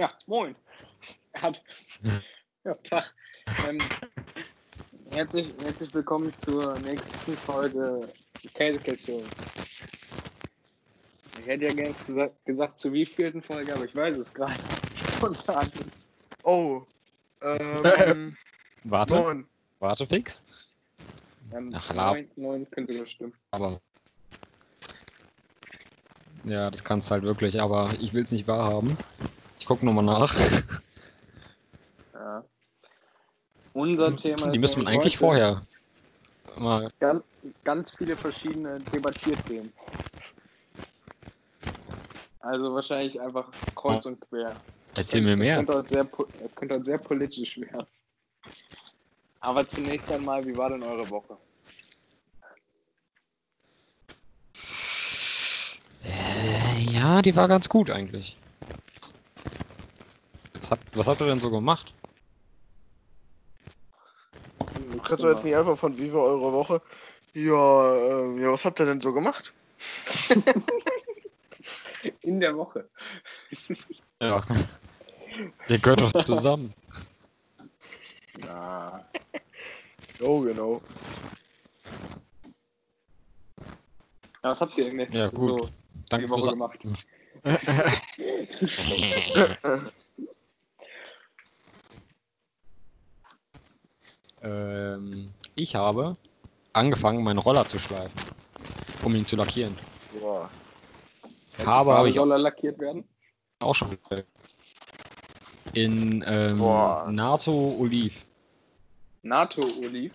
Ja, moin. Hat. Ja, Tag. Ähm, herzlich, herzlich willkommen zur nächsten Folge Käsekästchen. Ich hätte ja gerne gesagt, gesagt, zu wievielten Folge, aber ich weiß es gerade. Spontan. Oh. Ähm, Warte, neun. warte fix. Ähm, Ach, lab- neun, neun könnte sogar stimmen. Aber. Ja, das kannst halt wirklich, aber ich will es nicht wahrhaben. Guck nochmal nach. Ja. Unser Thema Die müssen wir eigentlich vorher mal. Ganz, ganz viele verschiedene Debattierthemen. Also wahrscheinlich einfach kreuz und quer. Erzähl mir Es mehr. könnte, sehr, es könnte heute sehr politisch werden. Aber zunächst einmal, wie war denn eure Woche? Äh, ja, die war ganz gut eigentlich. Was habt, was habt ihr denn so gemacht? Kannst du jetzt nicht einfach von wie war eure Woche? Ja, ähm, ja, was habt ihr denn so gemacht? In der Woche. Ja. Ihr gehört doch zusammen. Ja. Oh, genau. ja was habt ihr denn jetzt Ja, gut. so Danke die Woche fürs. gemacht? ähm, ich habe angefangen, meinen Roller zu schleifen, um ihn zu lackieren. Boah. Farbe habe ich soll er lackiert werden? auch schon in ähm. NATO Oliv. NATO Oliv.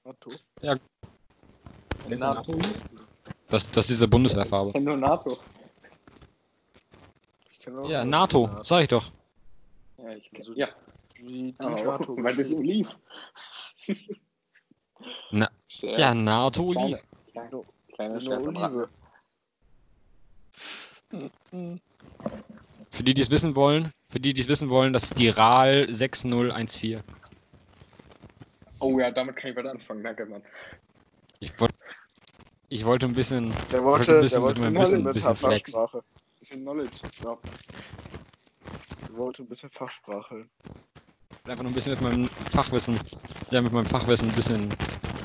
NATO Oliv? Das, das ist diese Bundeswehrfarbe. Ich kenn nur NATO. Kenn Ja, NATO, sag ich doch. Ja, ich kenn, Also- ja. Wie NATO. weil das Oliv. Na. Ja, NATO Kleine- Oliv. Kleine, kleine Eine Scherz am Rande. Olive. Für die, die es wissen wollen, für die, die es wissen wollen, das ist die RAL 6014. Oh ja, damit kann ich was anfangen. Danke, Mann. Ich wollte ich wollte ein bisschen, Der wollte wollte, ein bisschen der wollte mit ein bisschen, Wissen- bisschen. Fachsprache. Bisschen Knowledge. Ja. Der wollte ein bisschen Fachsprache. Einfach nur ein bisschen mit meinem Fachwissen, ja, mit meinem Fachwissen ein bisschen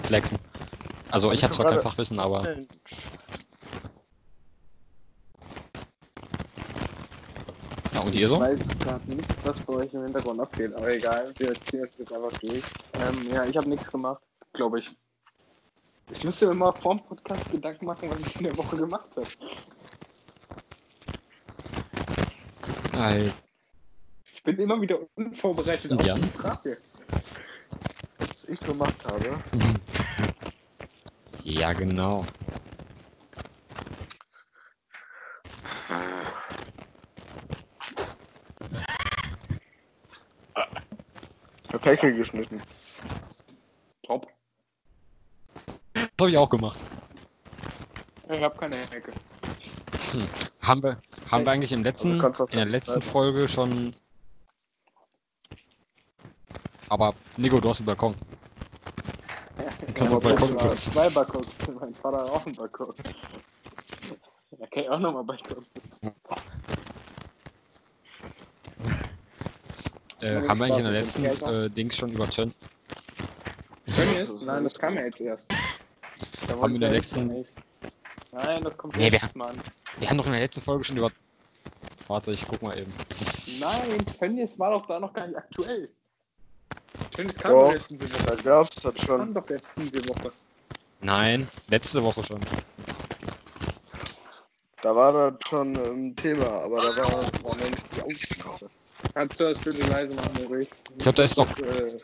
flexen. Also ich habe zwar kein Fachwissen, aber Mensch. ja, und ihr so? Ich weiß gerade nicht, was bei euch im Hintergrund abgeht, aber egal, wir ziehen es jetzt einfach durch. Ähm, ja, ich habe nichts gemacht, glaube ich. Ich müsste mir mal vorm Podcast Gedanken machen, was ich in der Woche gemacht habe. Alter. Ich bin immer wieder unvorbereitet auf Ja. die Frage. Was ich gemacht habe. Ja, genau. Hecke geschnitten. Top. Das habe ich auch gemacht. Ich habe keine Hecke. Haben wir, haben wir eigentlich im letzten, Also in der letzten. Folge schon. Aber Nico, du hast einen Balkon. Kannst du aber Balkon putzen? Zwei Balkons. Mein Vater hat auch einen Balkon. Da kann ich auch nochmal Balkon putzen. Äh, haben wir eigentlich in der letzten ist äh, Dings schon über Tön Tönnies? Nein, das kam ja jetzt erst. Da Haben wir in der letzten- Nein, das kommt Nee, Mal an. Wir haben doch in der letzten Folge schon über. Warte, ich guck mal eben. Nein, Tönnies war doch da noch gar nicht aktuell. Tönnies kam Doch. doch erst diese Woche. Da gab's das Kam schon. doch erst diese Woche. Nein, letzte Woche schon. Da war das schon ein Thema, aber da war, war noch nicht die Aussprache. Kannst du das bitte leise machen, Moritz? Ich glaub, da ist doch- äh,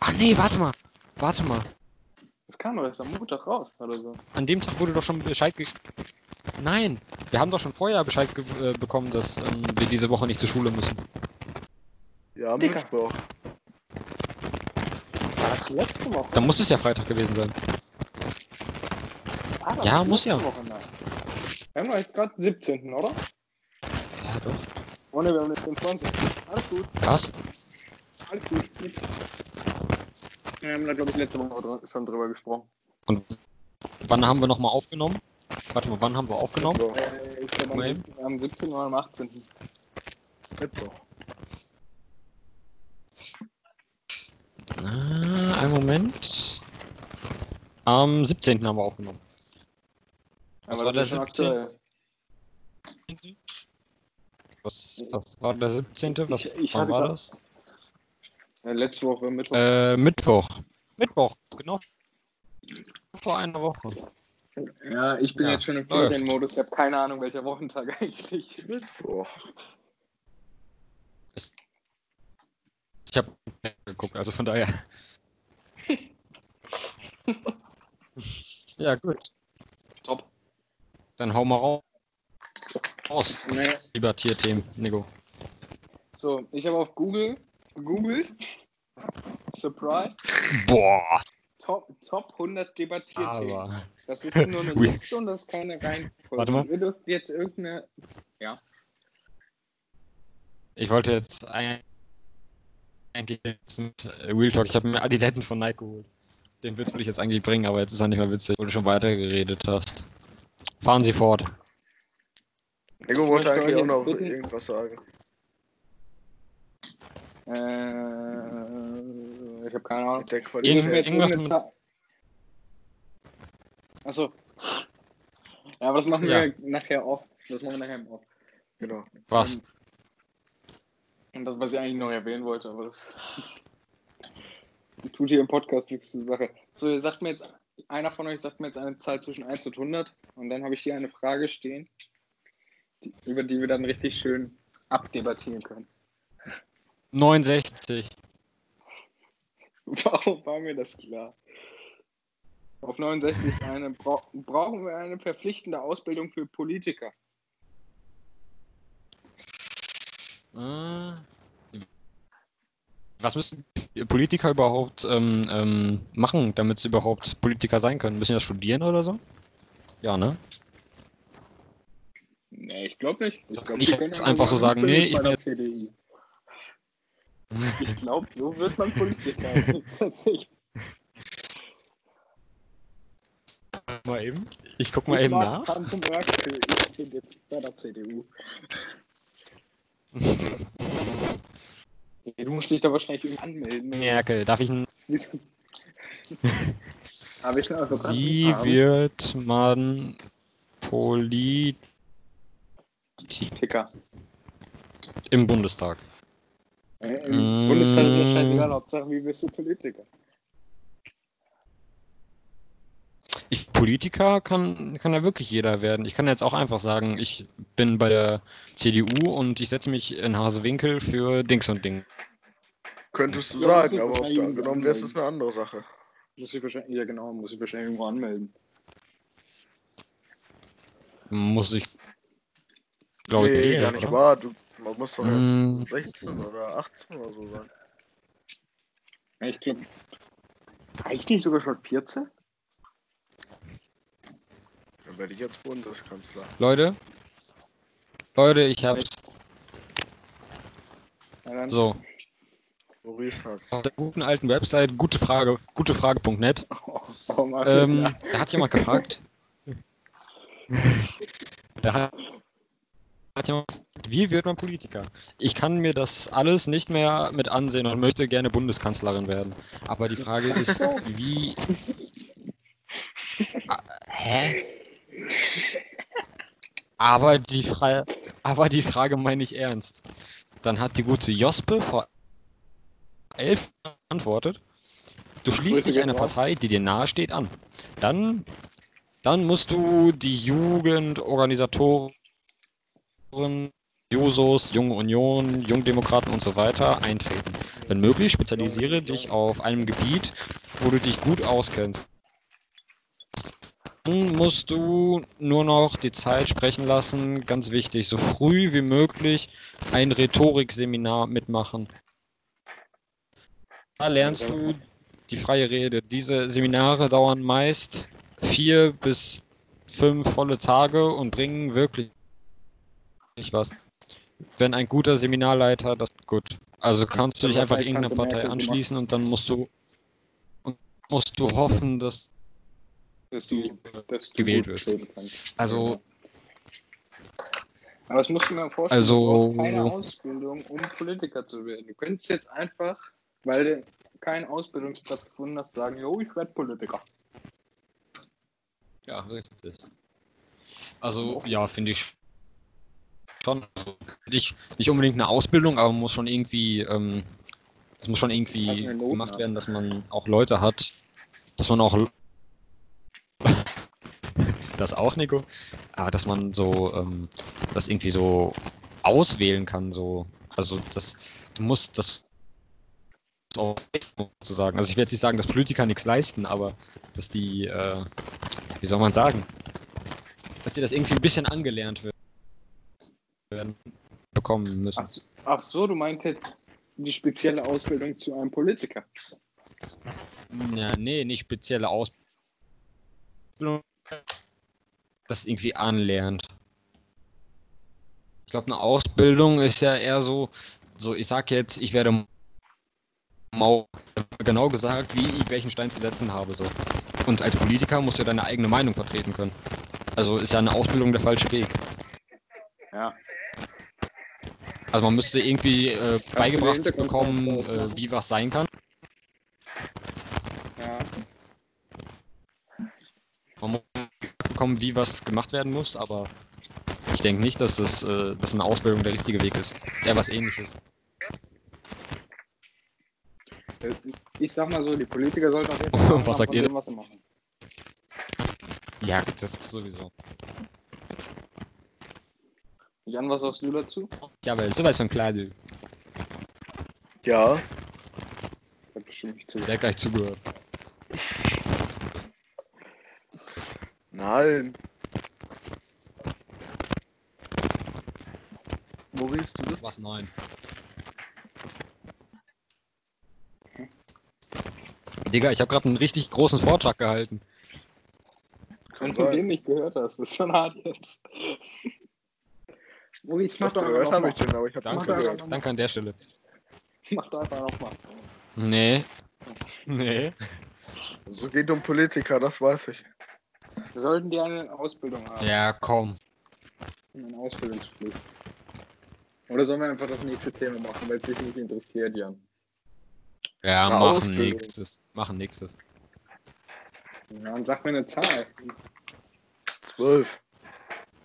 Ah nee, warte mal. Warte mal. das kam doch erst am Montag raus, oder so. An dem Tag wurde doch schon Bescheid ge Nein, wir haben doch schon vorher Bescheid ge äh, bekommen, dass ähm, wir diese Woche nicht zur Schule müssen. Ja, am. Mittwoch. Das letzte Woche? Dann muss es ja Freitag gewesen sein. Ah, Ja, muss ja. Woche. Wir haben doch jetzt gerade 17., oder? Ja, doch. Oh ne, wir haben jetzt den 20. Alles gut, Was? alles gut. Nix. Wir haben da, glaube ich, letzte Woche schon drüber gesprochen. Und wann haben wir nochmal aufgenommen? Warte mal, wann haben wir aufgenommen? Äh, Ich glaube am, am 17. oder am 18. Mittwoch. Ah, einen Moment. Am 17. haben wir aufgenommen. Was war das der ist schon 17.? Was, was war der 17.? Was, Ich- ich wann war das? Ja, letzte Woche Mittwoch. Äh, Mittwoch. Mittwoch, genau. Vor einer Woche. ja, ich bin ja, jetzt schon im. Ferienmodus. Ich habe keine Ahnung, welcher Wochentag eigentlich ist. Mittwoch. Ich habe geguckt, also von daher. ja, gut. Top. Dann hau mal raus. Raus. Nee. Lieber Tierthemen, Nico. So, ich habe auf Google gegoogelt. Surprise. Boah. Top, Top 100 Debattierthemen. Das ist nur eine. Liste und das ist keine Reihenfolge. Warte mal. Ihr dürft jetzt irgendeine. Ich wollte jetzt ein- eigentlich mit äh, Real Talk, ich habe mir Adiletten von Nike geholt. Den Witz würde ich jetzt eigentlich bringen, aber jetzt ist er nicht mehr witzig, weil du schon weitergeredet hast. Fahren Sie fort. Ego wollte eigentlich auch noch bitten- irgendwas sagen. Äh, ich habe keine Ahnung. Irgendwas mit-. Achso. Ja, aber das machen Ja. wir nachher off. Das machen wir nachher im off. Genau. Was? Ähm, Und das, was ich eigentlich noch erwähnen wollte, aber das tut hier im Podcast nichts zur Sache. So, ihr sagt mir jetzt, einer von euch sagt mir jetzt eine Zahl zwischen 1 und 100 und dann habe ich hier eine Frage stehen, die, über die wir dann richtig schön abdebattieren können. 69. Warum war mir das klar? Auf 69 ist eine, bra brauchen wir eine verpflichtende Ausbildung für Politiker. Äh, Was müssen Politiker überhaupt ähm, ähm, machen, damit sie überhaupt Politiker sein können? Müssen die das studieren oder so? Ja, ne? Nee, ich glaube nicht. Ich, glaub, Ich können einfach so sagen, nee, ich bin CDI. Ich glaube, so wird man Politiker. Tatsächlich. Mal eben. Ich guck mal Ich eben nach. Ich bin jetzt bei der CDU. Du musst dich da wahrscheinlich irgendwie anmelden. Merkel, darf ich. n- Habe ich einen Advokaten? Wie Haben. wird man Politiker im Bundestag? Äh, Im Mm. Bundestag ist ja scheißegal, Hauptsache, wie wirst du Politiker? Ich, Politiker kann, kann ja wirklich jeder werden. Ich kann jetzt auch einfach sagen, ich bin bei der CDU und ich setze mich in Hasewinkel für Dings und Ding. Könntest du Ja, sagen, ich aber ob du angenommen wirst, ist eine andere Sache. Muss ich wahrscheinlich, ja genau, muss ich wahrscheinlich irgendwo anmelden. Muss ich, glaube ich, nee, gar nicht oder? wahr. Du, man muss doch Mm. erst 16 oder 18 oder so sein. Ja, ich glaube, reicht nicht sogar schon 14? Werde ich jetzt Bundeskanzler. Leute, Leute, ich hab's. Ja, So, Maurice hat's. auf der guten alten Website, gute Frage, gutefrage.net, Oh, oh, ähm, ja. da hat jemand gefragt. da hat, hat jemand gefragt, wie wird man Politiker? Ich kann mir das alles nicht mehr mit ansehen und möchte gerne Bundeskanzlerin werden. Aber die Frage ist, wie. Ah, Hä? Aber die, Fra aber die Frage meine ich ernst. Dann hat die gute Jospe vor elf Jahren geantwortet. Du schließt dich einer Partei, die dir nahe steht, an. Dann, dann musst du die Jugendorganisatoren, Jusos, Junge Union, Jungdemokraten und so weiter eintreten. Wenn möglich, spezialisiere dich auf einem Gebiet, wo du dich gut auskennst. Dann musst du nur noch die Zeit sprechen lassen, ganz wichtig, so früh wie möglich ein Rhetorikseminar mitmachen. Da lernst du die freie Rede. Diese Seminare dauern meist vier bis fünf volle Tage und bringen wirklich was. Wenn ein guter Seminarleiter das gut. Also kannst du dich einfach irgendeiner Partei anschließen und dann musst du musst du hoffen, dass dass du, dass du gewählt wirst. Also- Aber das musst du mir vorstellen, Also- du brauchst keine Ausbildung, um Politiker zu werden. Du könntest jetzt einfach, weil du keinen Ausbildungsplatz gefunden hast, sagen, jo, ich werde Politiker. Ja, richtig. Also, ja, finde ich schon. Also, nicht, nicht unbedingt eine Ausbildung, aber man muss schon irgendwie, ähm, es muss schon irgendwie gemacht werden, dass man auch Leute hat, dass man auch das auch, Nico, aber dass man so, ähm, das irgendwie so auswählen kann, so, also das, du musst das sozusagen. Also ich will jetzt nicht sagen, dass Politiker nichts leisten, aber dass die, äh, wie soll man sagen, dass die das irgendwie ein bisschen angelernt wird- werden bekommen müssen. Ach, so- ach so, du meinst jetzt die spezielle Ausbildung zu einem Politiker. Ja, nee, nicht spezielle Ausbildung, das irgendwie anlernt. Ich glaube, eine Ausbildung ist ja eher so, so ich sag jetzt, ich werde genau gesagt, wie ich welchen Stein zu setzen habe. So. Und als Politiker musst du ja deine eigene Meinung vertreten können. Also ist ja eine Ausbildung der falsche Weg. Ja. Also man müsste irgendwie äh, beigebracht bekommen, äh, wie was sein kann. Ja. Man muss bekommen, wie was gemacht werden muss, aber ich denke nicht, dass das äh, dass eine Ausbildung der richtige Weg ist. Eher was ähnliches. Ich sag mal so, die Politiker sollten auf jeden Fall Was sagt ihr? dem, was sie machen. Ja, das sowieso. Jan, was sagst du dazu? Ja, aber sowas von klar, du. Ja, Hat bestimmt nicht zu. Der hat gleich zugehört. Nein. Maurice, du bist. Was nein. Digga, ich habe gerade einen richtig großen Vortrag gehalten. Wenn du den nicht gehört hast, ist schon hart jetzt. Maurice, mach doch Gehört habe ich den, aber ich habe Danke, gehört. danke an der Stelle. Mach doch einfach nochmal. Nee. Nee. So geht um Politiker, das weiß ich. Sollten die eine Ausbildung haben? Ja, komm. Eine Ausbildungspflicht. Oder sollen wir einfach das nächste Thema machen, weil es dich nicht interessiert, Jan? Ja, Eine machen Ausbildung. nächstes. Machen nächstes. Ja, und sag mir eine Zahl. Zwölf.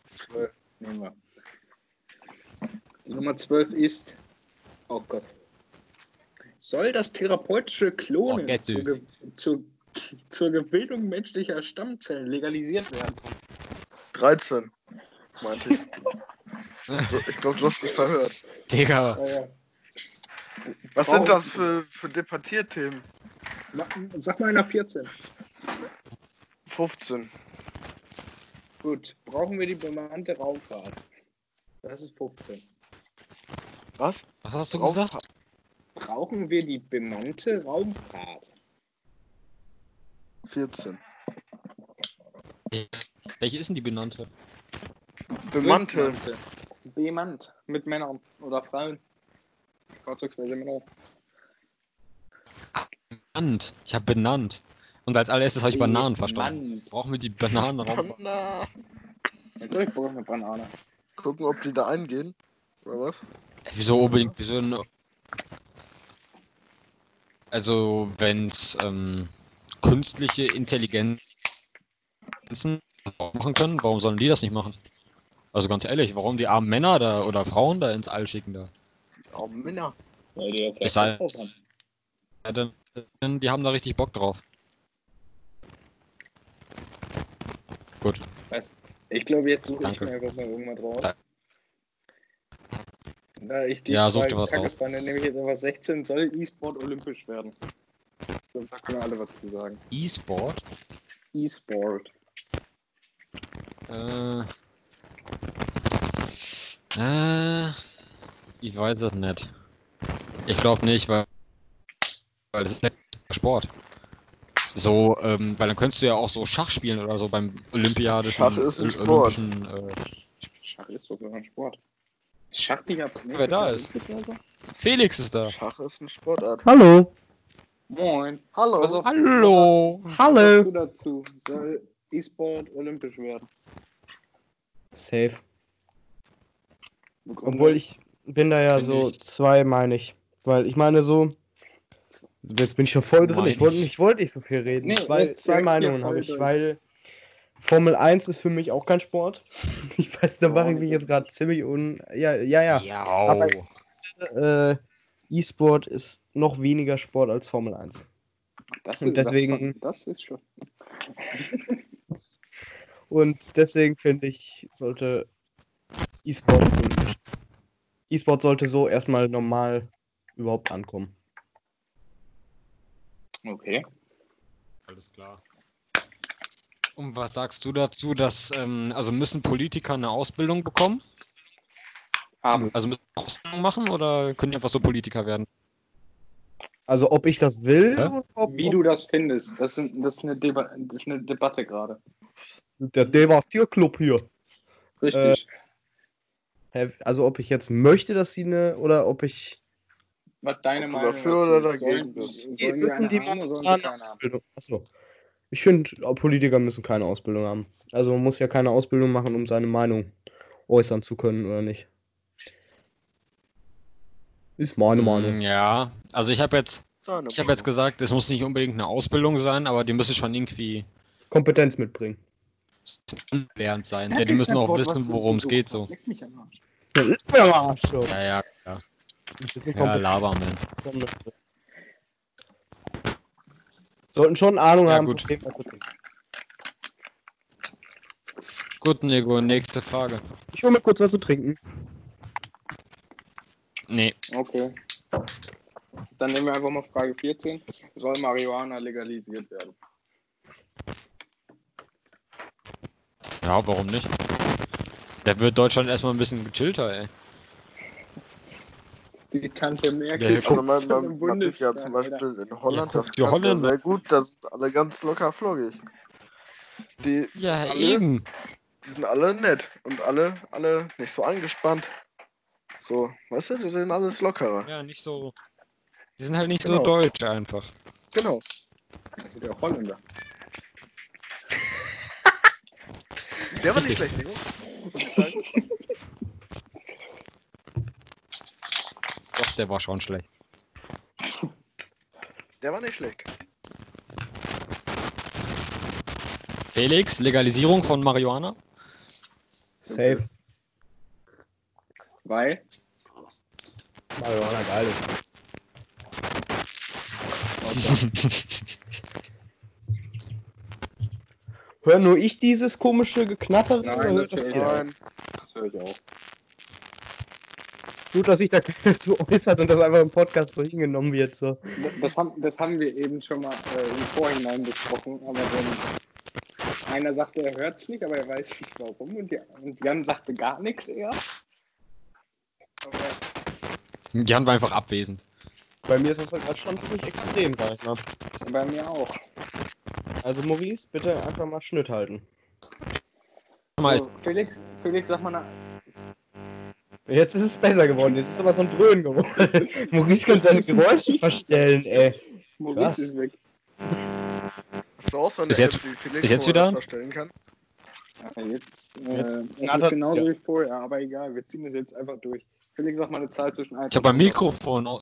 12 nehmen wir. Die Nummer 12 ist. Oh Gott. Soll das therapeutische Klonen Oh, zur, zur, zur Gebildung menschlicher Stammzellen legalisiert werden? 13, meinte ich. Ich glaube, du hast dich verhört. Digga. Ja. Was sind das für, für Debattierthemen? Sag mal einer 14. 15. Gut. Brauchen wir die bemannte Raumfahrt? Das ist 15. Was? Was hast du Rauf- gesagt? Brauchen wir die bemannte Raumfahrt? 14. Welche ist denn die benannte? Bemannte. Bemannt. Mit Männern oder Frauen. Vorzugsweise Männer. Benannt. Ich habe benannt. Und als allererstes habe ich Bananen verstanden. Brauchen wir die Bananenraum? Na, Jetzt hab ich Bock auf eine Banane. gucken, ob die da eingehen. Oder was? Wieso unbedingt? Wieso eine... Also, wenn es ähm, künstliche Intelligenzen machen können, warum sollen die das nicht machen? Also ganz ehrlich, warum die armen Männer da oder Frauen da ins All schicken da? Oh, Männer. Weil die ja drauf haben. Ja, dann, dann, die haben da richtig Bock drauf. Gut. Ich glaube, jetzt suche ich Danke. mir einfach mal irgendwas raus. Da- Da ich die Ja, such dir was raus. fand, nehme ich jetzt einfach 16, soll E-Sport olympisch werden. So, da können wir alle was zu sagen. E-Sport? E-Sport. Äh, äh, ich weiß es nicht. Ich glaube nicht, weil, weil das ist nicht Sport. So, ähm, weil dann könntest du ja auch so Schach spielen oder so beim olympiadischen Schach ist ein Sport. äh, Schach ist sogar ein Sport. Schach nicht ab. Wer da ist? Felix ist da. Schach ist eine Sportart. Hallo. Moin. Hallo. Was auf- Hallo. Was Hallo. sagst du dazu? Soll E-Sport olympisch werden? Safe. Obwohl ich bin da ja Find so ich- zwei, meine ich. Weil ich meine so. Jetzt bin ich schon voll drin. Ich wollte nicht, wollte nicht so viel reden. Nee, zwei jetzt zwei Meinungen habe ich, weil Formel 1 ist für mich auch kein Sport. Ich weiß, da mache ich mich jetzt gerade ziemlich un. Ja, ja, ja. Ja. Aber äh, E-Sport ist noch weniger Sport als Formel 1. das und ist, deswegen- Das, das ist schon. Und deswegen finde ich, sollte E-Sport E-Sport sollte so erstmal normal überhaupt ankommen. Okay. Alles klar. Und was sagst du dazu, dass, ähm, also müssen Politiker eine Ausbildung bekommen? Haben. Also müssen sie eine Ausbildung machen oder können die einfach so Politiker werden? Also ob ich das will, Hä? oder ob, Wie du das findest, das, sind, das, ist, eine Deba das ist eine Debatte gerade. der Debattierclub hier. Richtig. Hä, Also ob ich jetzt möchte, dass sie eine oder ob ich Was deine Ob Meinung dafür oder ist? dagegen bist. Die dürfen die haben? Ausbildung. Achso. Ich finde, Politiker müssen keine Ausbildung haben. Also man muss ja keine Ausbildung machen, um seine Meinung äußern zu können, oder nicht? Ist meine Mm, Meinung. Ja, also ich habe jetzt, ich habe jetzt gesagt, es muss nicht unbedingt eine Ausbildung sein, aber die müssen schon irgendwie Kompetenz mitbringen. lernt sein. Ja, die müssen auch wissen, worum es geht so. Leck mich am Arsch. Ja, ist mir am Arsch, so. Ja, ja, bisschen Ja, Laberman. mitbringen. Sollten schon Ahnung Ja, haben, gut. von dem, was sie tun. Gut, Nego, nächste Frage. Ich hole mir kurz was zu trinken. Nee, Okay. Dann nehmen wir einfach mal Frage 14. Soll Marihuana legalisiert werden? ja, warum nicht? Da wird Deutschland erstmal ein bisschen gechillter, ey. Die Tante Merkel Ja, ist Also man, im Bundestag, ja zum Alter. Beispiel in Holland, Ja, das guck, ja Holländer. sehr gut, da sind alle ganz locker floggig. Die, Ja, Alle? eben. die sind alle nett und alle, alle nicht so angespannt. So, weißt du, die sind alles lockerer. Ja, nicht so. Die sind halt nicht so Genau. deutsch einfach. Genau. Das sind ja Holländer. Der war nicht schlecht, Nico. Doch, der war schon schlecht. Der war nicht schlecht. Felix, Legalisierung von Marihuana? Safe. Weil, Marihuana geil ist. Hör nur ich dieses komische Geknatter? Nein, oder hört das das? Nein, das höre ich auch. Gut, dass sich da keiner so äußert und das einfach im Podcast so hingenommen wird. So. Das haben, das haben wir eben schon mal äh, im Vorhinein besprochen, aber wenn einer sagte, er hört es nicht, aber er weiß nicht warum und, die, und Jan sagte gar nichts eher. Aber Jan war einfach abwesend. Bei mir ist das halt schon ziemlich extrem, sag ich mal. bei mir auch. Also Maurice, bitte einfach mal Schnitt halten. So, Felix, Felix, sag mal eine, Jetzt ist es besser geworden, jetzt ist aber so ein Dröhnen geworden. Maurice kann seine Geräusche verstellen, ey. Maurice Krass. ist weg. so aus, wenn Ist der jetzt- Felix ist jetzt er wieder? verstellen kann. Ja, jetzt, äh, Jetzt es ist genauso ja. wie vorher, aber egal, wir ziehen das jetzt einfach durch. Felix, sag mal eine Zahl zwischen 1 ich habe beim Mikrofon. au-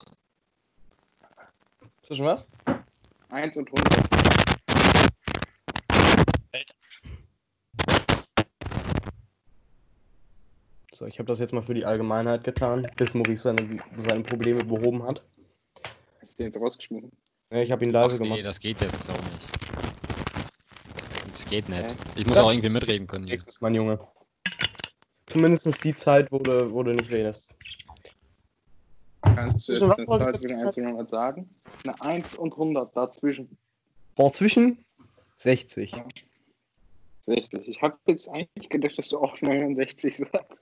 Zwischen was? 1 und 100. So, ich habe das jetzt mal für die Allgemeinheit getan, bis Maurice seine, seine Probleme behoben hat. Hast du jetzt rausgeschmissen? Ja, ich habe ihn Ach leise nee, gemacht. das geht jetzt so nicht. Das geht nicht. Ich muss Das- auch irgendwie mitreden können. hier. Nächstes, mein Junge. Zumindest die Zeit, wo du, wo du nicht redest. Kannst du Zwischen jetzt eine Zahl zwischen jetzt 1 und 100 sagen? Eine 1 und 100 dazwischen. Boah, zwischen 60. 60. Ich habe jetzt eigentlich gedacht, dass du auch 69 sagst.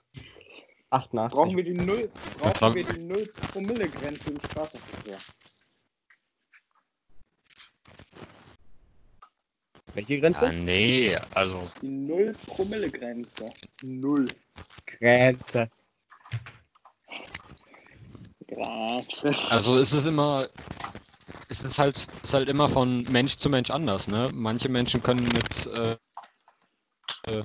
88. Brauchen wir die 0, Was brauchen wir die 0 Promille Grenze im Straßenverkehr? Welche Grenze? Ja, nee, also. Die 0 Promille Grenze. 0 Grenze. Grenze. Also ist es immer. Es ist halt, ist halt immer von Mensch zu Mensch anders, ne? Manche Menschen können mit äh, äh,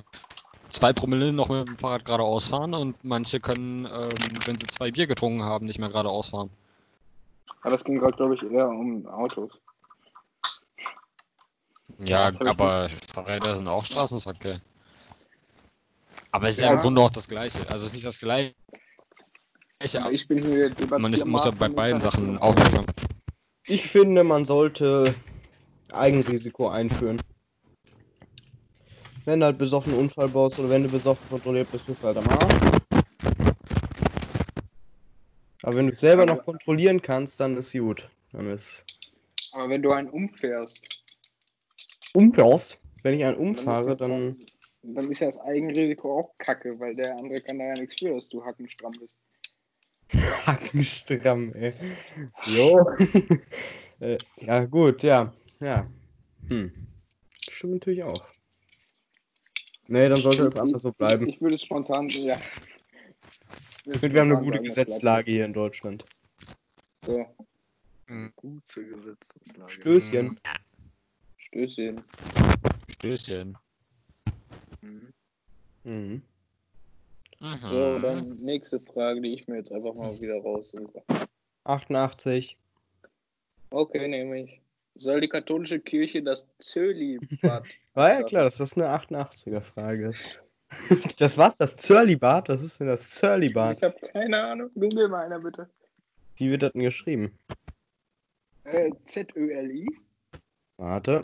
zwei Promille noch mit dem Fahrrad geradeaus fahren und manche können, ähm, wenn sie zwei Bier getrunken haben, nicht mehr geradeaus fahren. Aber das ging gerade, glaube ich, eher um Autos. Ja, aber Fahrräder sind auch Straßenverkehr. Aber es ist ja, Ja. im Grunde auch das Gleiche. Also es ist nicht das Gleiche. Aber ich bin hier Man ist, muss ja bei beiden Sachen aufmerksam. Ich finde, man sollte Eigenrisiko einführen. Wenn du halt besoffen einen Unfall baust oder wenn du besoffen kontrolliert bist, bist du halt am Arsch. Aber wenn du es selber noch kontrollieren kannst, dann ist gut. Dann ist Aber wenn du einen umfährst, umfährst. Wenn ich einen dann umfahre, ist, dann. dann ist ja das Eigenrisiko auch kacke, weil der andere kann da ja nichts für, dass du hackenstramm bist. Hackenstramm, ey. Jo. äh, ja, gut, ja. Ja. Hm. Stimmt natürlich auch. Nee, dann sollte das einfach so bleiben. Ich, ich würde spontan, ja. Ich finde, wir haben eine gute Gesetzlage hier in Deutschland. So, Gute Gesetzeslage. Stößchen. Stößchen. Stößchen. Mhm. Mhm. So, dann nächste Frage, die ich mir jetzt einfach mal wieder raussuche. 88. Okay, nehme ich. Soll die katholische Kirche das Zölibat War ja klar, dass das eine 88er-Frage ist. Das war's, das Zörlibad? Was ist denn das Zörlibad? Ich habe keine Ahnung. Google mal einer bitte. Wie wird das denn geschrieben? Äh, Z-Ö-L-I. Warte.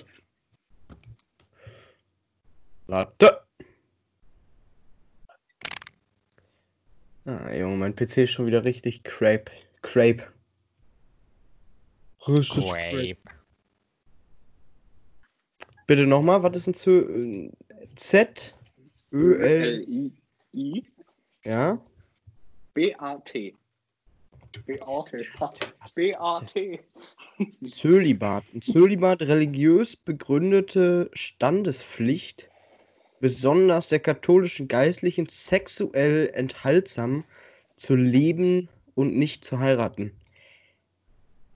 Warte. Ah, Junge, mein PC ist schon wieder richtig crape. Crape. Richtig crape. Bitte nochmal, was ist ein Zö Z? Ö, L, L-I-I. ja? B-A-T. B-A-T. B-A-T. Zölibat. Ein Zölibat religiös begründete Standespflicht, besonders der katholischen Geistlichen, sexuell enthaltsam zu leben und nicht zu heiraten.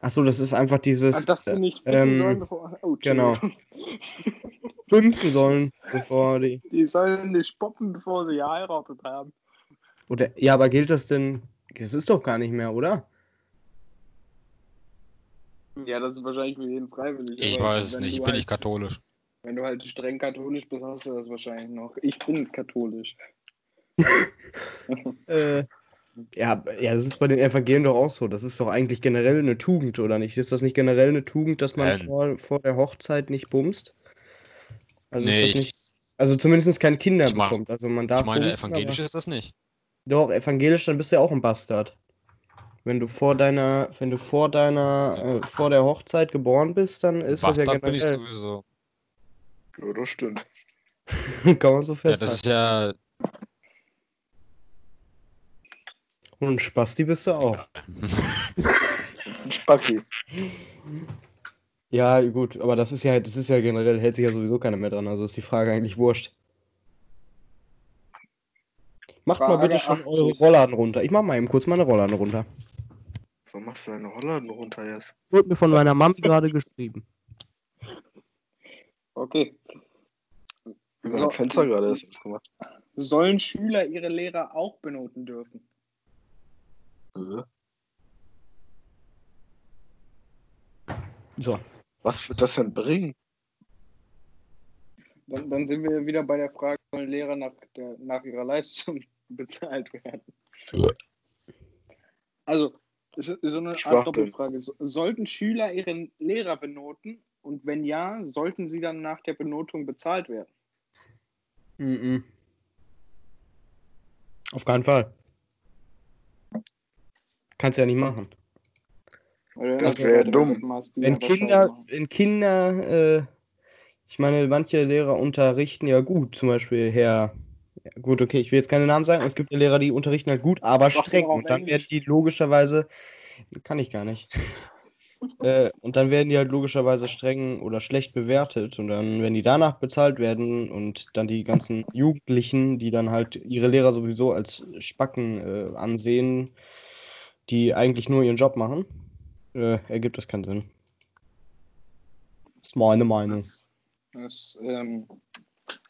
Achso, das ist einfach dieses Ah, dass sie nicht ficken ähm, sollen, bevor. Oh, genau. Bumsen sollen, bevor die. Die sollen nicht poppen, bevor sie geheiratet haben. Oder ja, aber gilt das denn? Das ist doch gar nicht mehr, oder? Ja, das ist wahrscheinlich für jeden freiwillig. Ich aber weiß es nicht, ich bin halt, nicht katholisch. Wenn du halt streng katholisch bist, hast du das wahrscheinlich noch. Ich bin katholisch. Äh, ja, ja, das ist bei den Evangelien doch auch so. Das ist doch eigentlich generell eine Tugend, oder nicht? Ist das nicht generell eine Tugend, dass man Ähm. vor, vor der Hochzeit nicht bumst? Also Nee, ist ich- das nicht. Also zumindest keine Kinder Ich mein- bekommt. Also man darf. Ich meine, bumsen, evangelisch ist das nicht. Doch, evangelisch, dann bist du ja auch ein Bastard. Wenn du vor deiner, wenn du vor deiner, äh, vor der Hochzeit geboren bist, dann ist das ja Bastard bin ich generell. sowieso. Ja, das stimmt. Kann man so Ja, festhalten. das ist ja. Und ein Spasti bist du auch. Spacki. Ja, gut, aber das ist ja, das ist ja generell, hält sich ja sowieso keiner mehr dran. Also ist die Frage eigentlich wurscht. Macht mal Frage bitte schon 80. eure Rollladen runter. Ich mach mal eben kurz meine Rollladen runter. Warum machst du deine Rollladen runter jetzt? Wurde mir von meiner Mom gerade geschrieben. Okay. Über So. ein Fenster gerade ist das gemacht. Sollen Schüler ihre Lehrer auch benoten dürfen? Äh, So. Was wird das denn bringen? Dann, dann sind wir wieder bei der Frage, sollen Lehrer nach, der, nach ihrer Leistung bezahlt werden? Also, es ist so eine Art. Doppelfrage. So- Sollten Schüler ihren Lehrer benoten? Und wenn ja, sollten sie dann nach der Benotung bezahlt werden? Mhm. Auf keinen Fall. Kannst ja nicht machen. Das wenn wär weiter dumm. machst, Wenn Kinder, machen. wenn Kinder, äh, ich meine, manche Lehrer unterrichten ja gut, zum Beispiel Herr, ja, gut, okay, ich will jetzt keine Namen sagen, es gibt ja Lehrer, die unterrichten halt gut, aber streng. Und dann werden die logischerweise, kann ich gar nicht. äh, und dann werden die halt logischerweise streng oder schlecht bewertet und dann, wenn die danach bezahlt werden und dann die ganzen Jugendlichen, die dann halt ihre Lehrer sowieso als Spacken äh, ansehen, die eigentlich nur ihren Job machen, äh, ergibt das keinen Sinn. Das ist meine Meinung. Das, das ähm,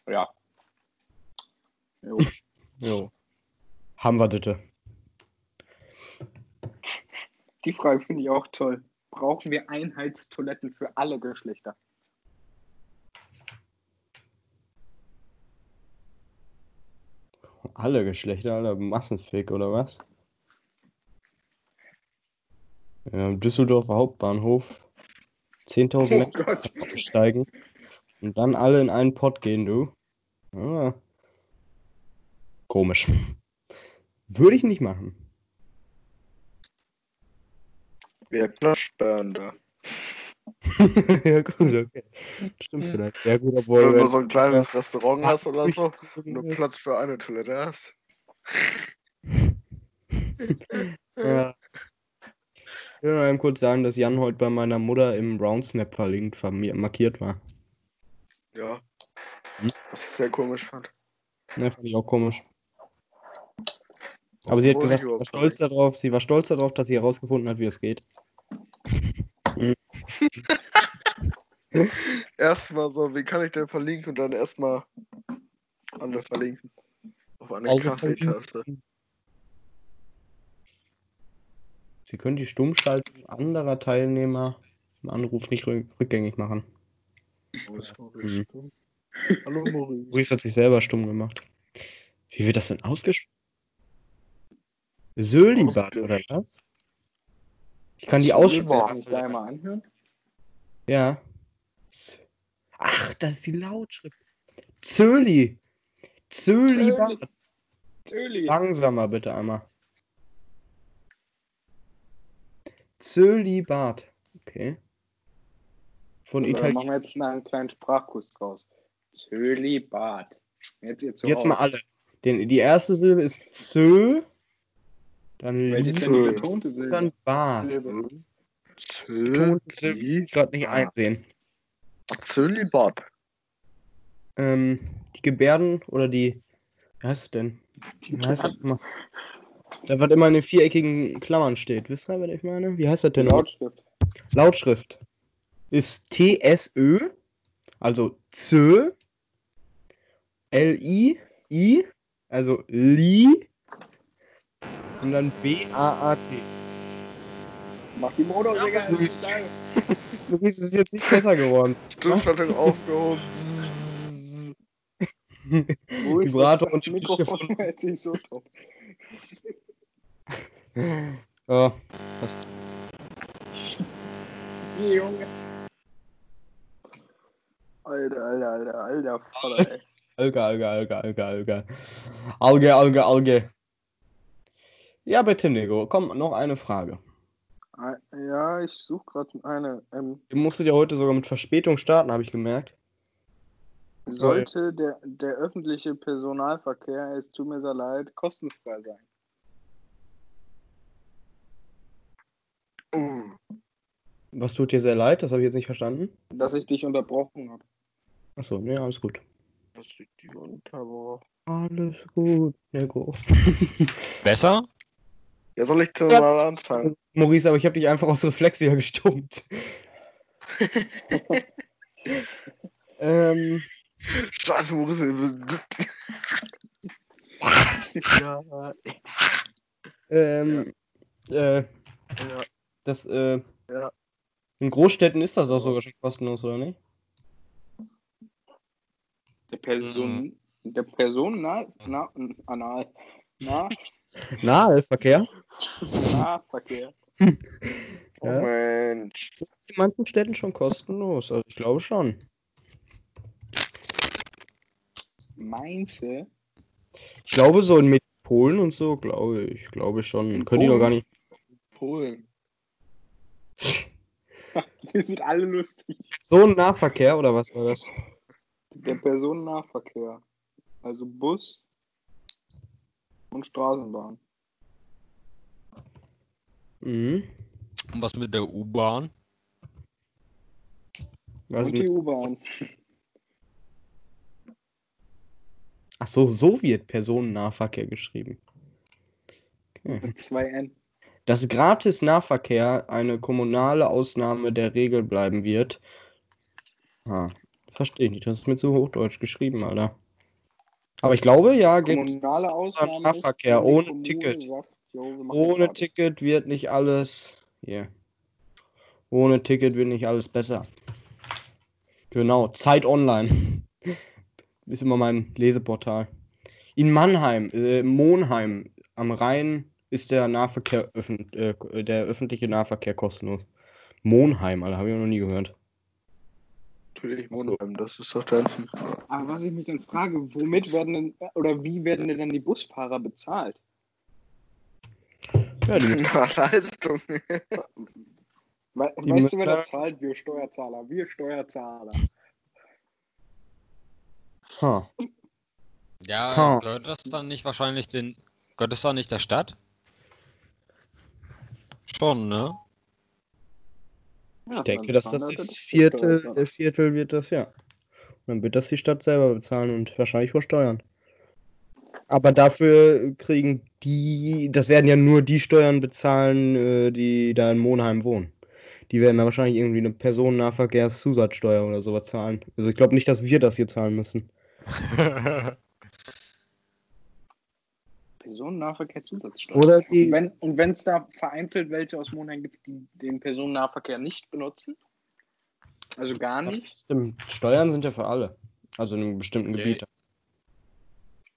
ja. Jo. Jo. Haben wir das. Die Frage finde ich auch toll. Brauchen wir Einheitstoiletten für alle Geschlechter? Alle Geschlechter, alle Massenfick, oder was? Ja, Düsseldorfer Hauptbahnhof. 10.000 Oh Menschen steigen und dann alle in einen Pott gehen, du. Ah. Komisch. Würde ich nicht machen. Platzsperren da. ja, gut, okay. Stimmt vielleicht. Ja, gut, obwohl. Wenn du so ein kleines Restaurant hast oder so und du Platz für eine Toilette hast. Ja. Ich will nur eben kurz sagen, dass Jan heute bei meiner Mutter im Roundsnap verlinkt, markiert war. Ja. Hm? Was ich sehr komisch fand. Ne, fand ich auch komisch. Aber sie hat gesagt, sie war stolz darauf, sie war stolz darauf, dass sie herausgefunden hat, wie es geht. Erstmal so, wie kann ich denn verlinken und dann erstmal alle verlinken. Auf eine Alle Kaffeetasse. Sie können die Stummschaltung anderer Teilnehmer im Anruf nicht rück rückgängig machen. Wo ist Maurice stumm? Hallo Maurice. Maurice hat sich selber stumm gemacht. Wie wird das denn ausgesprochen? Sölibat, Ausge- oder was? Ich kann die. Aussprache. Kann ich da einmal anhören? Ja. Ach, das ist die Lautschrift. Zöli. Zölibat. Zöli. Langsamer bitte einmal. Zölibat. Okay. Von Oder machen Italien. wir jetzt mal einen kleinen Sprachkurs draus. Zölibat. Jetzt Jetzt Hause. mal alle. Den, die erste Silbe ist Zö. Dann Welche ist Li, denn die Zö. betonte Silbe? dann Bart. Silbe. Silbe gerade nicht Ah. einsehen. Zölibat. Ähm, die Gebärden oder die. Wie heißt es denn? Wie heißt das mal? Da, was immer in den viereckigen Klammern steht. Wisst ihr, was ich meine? Wie heißt das denn? noch? Lautschrift. Lautschrift ist TSÖ, also Zö, L-I, I, also Li, und dann B-A-A-T. Mach die Motor, Digga. Luis. Du bist es jetzt nicht besser geworden. Stimmschaltung aufgehoben. Ist Vibrator das und Mikrofon jetzt nicht so top. Ja, Hier, Junge. Alter, alter, alter, alter Vater, ey. Alge, Alge, Alge, Alge, Alge. Alge, Alge, Alge. Ja, bitte, Nego. Komm, noch eine Frage. Ja, ich suche gerade eine. Ähm, Du musstet ja heute sogar mit Verspätung starten, habe ich gemerkt. sollte der, der öffentliche Personalverkehr, es tut mir sehr leid, kostenfrei sein? Uh, Was tut dir sehr leid? Das habe ich jetzt nicht verstanden. Dass ich dich unterbrochen habe. Achso, ne, alles gut. das sieht die Unterbau. Alles gut, Nego. Besser? Ja, soll ich denn mal anfangen? Maurice, aber ich habe dich einfach aus Reflex wieder gestummt. ähm, Scheiße, Maurice. ja, ähm, äh, ja. das, äh, Ja. in Großstädten ist das auch sogar schon kostenlos, oder nicht? Der Person, der Person, na, na, anal, na, Nahverkehr? Nahverkehr. Oh Ja. Mensch. In manchen Städten schon kostenlos, also ich glaube schon. Meinst Ich glaube so in Metropolen und so, glaube ich, glaube ich schon. Können die doch gar nicht. Polen. Wir sind alle lustig. So ein Nahverkehr oder was war das? Der Personennahverkehr. Also Bus und Straßenbahn. Mhm. Und was mit der U-Bahn? Was und die mit, U-Bahn. ach so, so wird Personennahverkehr geschrieben. Okay. Mit zwei N. Dass gratis Nahverkehr eine kommunale Ausnahme der Regel bleiben wird. Ah, verstehe nicht. Das ist mir zu hochdeutsch geschrieben, Alter. Aber ich glaube, ja, Kommunale Ausnahme Nahverkehr ohne Kommune Ticket. sagt, jo, Ohne. Ticket wird nicht alles. Hier. Ohne Ticket wird nicht alles besser. Genau, Zeit Online. Ist immer mein Leseportal. In Mannheim, äh, Monheim am Rhein ist der Nahverkehr öffn äh, der öffentliche Nahverkehr kostenlos. Monheim, Alter, habe ich noch nie gehört. Natürlich, Ach so. Das ist doch dann. Aber was ich mich dann frage, womit werden denn, oder wie werden denn dann die Busfahrer bezahlt? Ja, die Leistung. We Die weißt du, wer da- das zahlt? Wir Steuerzahler. Wir Steuerzahler. ha. Ja, Ha. gehört das dann nicht wahrscheinlich den. Gehört das dann nicht der Stadt? Schon, ne? Ja, Ich denke, dass das das Viertel, äh, Viertel wird das, ja. Und dann wird das die Stadt selber bezahlen und wahrscheinlich versteuern. Aber dafür kriegen die, das werden ja nur die Steuern bezahlen, äh, die da in Monheim wohnen. Die werden da wahrscheinlich irgendwie eine Personennahverkehrszusatzsteuer oder sowas zahlen. Also ich glaube nicht, dass wir das hier zahlen müssen. Personennahverkehr Zusatzsteuer. Oder Und die. wenn und wenn es da vereinzelt welche aus Monheim gibt, die den Personennahverkehr nicht benutzen? Also gar nicht? Stimmt, Steuern sind ja für alle. Also in einem bestimmten Nee. Gebiet.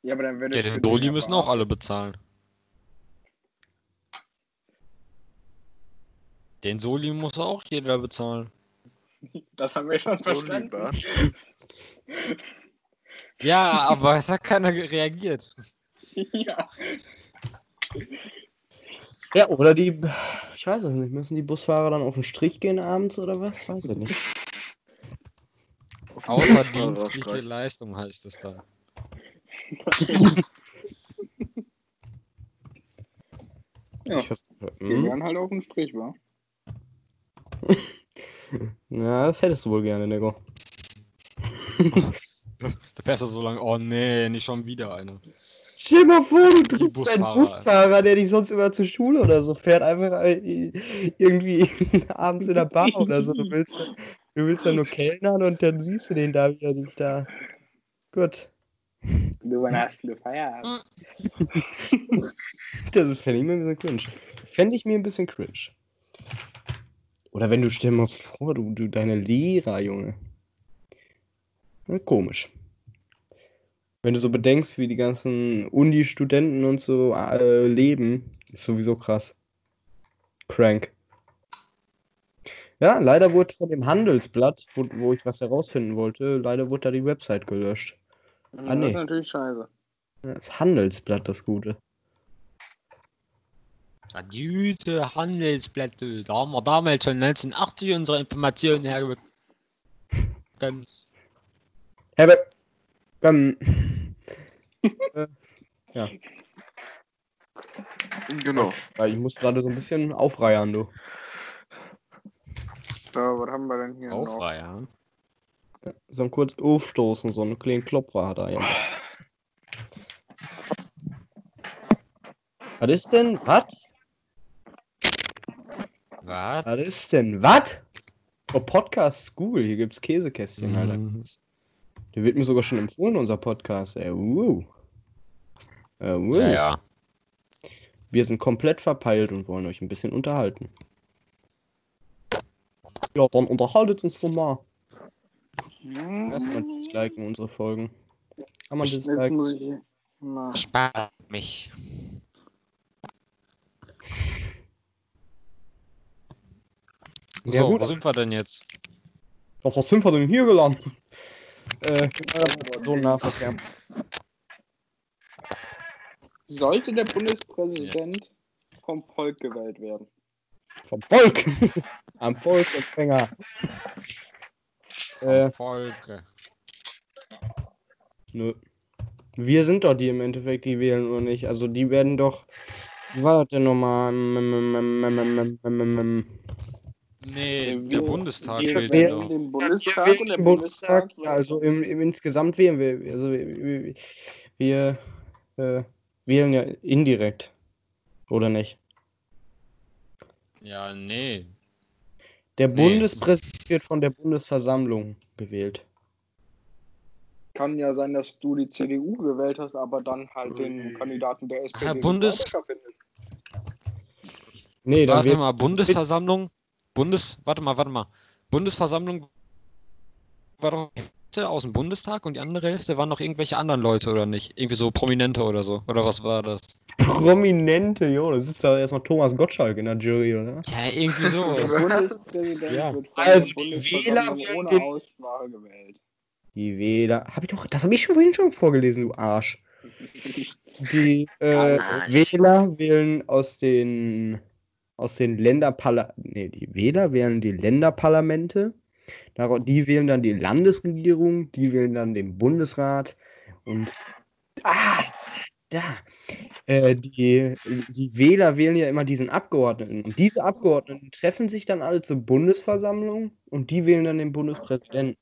Ja, aber dann würde Ja, den Doli müssen auch alle bezahlen. Den Soli muss auch jeder bezahlen. Das haben wir schon verstanden. Ja, aber es hat keiner reagiert. ja. Ja, oder die, ich weiß es nicht, müssen die Busfahrer dann auf den Strich gehen abends oder was? Weiß ich nicht. Außerdienstliche Fahrerstreik. Leistung heißt es da. ja. Ich hab, Wir hm? werden halt auf dem Strich, wa? Ja, das hättest du wohl gerne, Nego. Da fährst du so lange, oh nee, nicht schon wieder einer. Stell dir mal vor, du triffst einen Busfahrer. Der dich sonst immer zur Schule oder so fährt, einfach äh, irgendwie abends in der Bar oder so. Du willst, du willst ja nur kellnern und dann siehst du den da, wie er dich da. Gut. Du, wann hast du Feierabend? Das fände ich mir ein bisschen cringe. Fände ich mir ein bisschen cringe. Oder wenn du, stell dir mal vor, du, du deine Lehrer, Junge. Komisch. Wenn du so bedenkst, wie die ganzen Uni-Studenten und so äh, leben, ist sowieso krass. Crank. Ja, leider wurde von dem Handelsblatt, wo, wo ich was herausfinden wollte, leider wurde da die Website gelöscht. Das Ah, nee. ist natürlich scheiße. Das Handelsblatt, das Gute. Ja, Diese Handelsblätter, da haben wir damals schon 1980 unsere Informationen herbekommen. Herbert, ähm, äh, ja, Genau. weil ich muss gerade so ein bisschen aufreiern, du. So, was haben wir denn hier noch? Aufreiern. So ein kurz aufstoßen, so einen kleinen Klopfer hat er ja. Was ist denn? Was? Was? Was ist denn? Was? Oh, Podcast Google, hier gibt's Käsekästchen, Alter. Der wird mir sogar schon empfohlen, unser Podcast, ey. Uh. Äh, uh. Ja, ja. Wir sind komplett verpeilt und wollen euch ein bisschen unterhalten. Ja, dann unterhaltet uns doch mal. Erstmal disliken unsere Folgen. Kann man disliken? Spart mich. Ja, so, gut. wo sind wir denn jetzt? Doch, was sind wir denn hier gelandet? Äh. Sollte der Bundespräsident vom Volk gewählt werden? Vom Volk! Am Volksempfänger. Äh, Folge. nö. Wir sind doch die im Endeffekt, die wählen oder nicht. Also die werden doch. Wie war das denn nochmal? Nee, Wir- der Bundestag wir wählt wählen den doch. den Wir Bundestag wählen und der den Bundestag, Bundestag. ja, also im, im, insgesamt wählen wir, also wir, wir äh, wählen ja indirekt. Oder nicht? Ja, nee. Der Nee. Bundespräsident wird von der Bundesversammlung gewählt. kann ja sein, dass du die CDU gewählt hast, aber dann halt den Ui. Kandidaten der SPD. Ah, Bundes-. Nee, dann Warte wird, mal, Bundesversammlung. Bundes. Warte mal, warte mal. Bundesversammlung war doch Hälfte aus dem Bundestag und die andere Hälfte waren noch irgendwelche anderen Leute oder nicht? Irgendwie so Prominente oder so. Oder was war das? Prominente, jo, da sitzt da erstmal Thomas Gottschalk in der Jury, oder? Ja, irgendwie so. Bundespräsident Ja. wird Also der die Wähler ohne wählen- Aussprache gewählt. Die Wähler. Hab ich doch. Das habe ich schon vorhin schon vorgelesen, du Arsch. Die äh, Arsch. Wähler wählen aus den aus den Länderparla nee, die Wähler wählen die Länderparlamente. Die wählen dann die Landesregierung, die wählen dann den Bundesrat und ah, da. Äh, die, die Wähler wählen ja immer diesen Abgeordneten. Und diese Abgeordneten treffen sich dann alle zur Bundesversammlung und die wählen dann den Bundespräsidenten.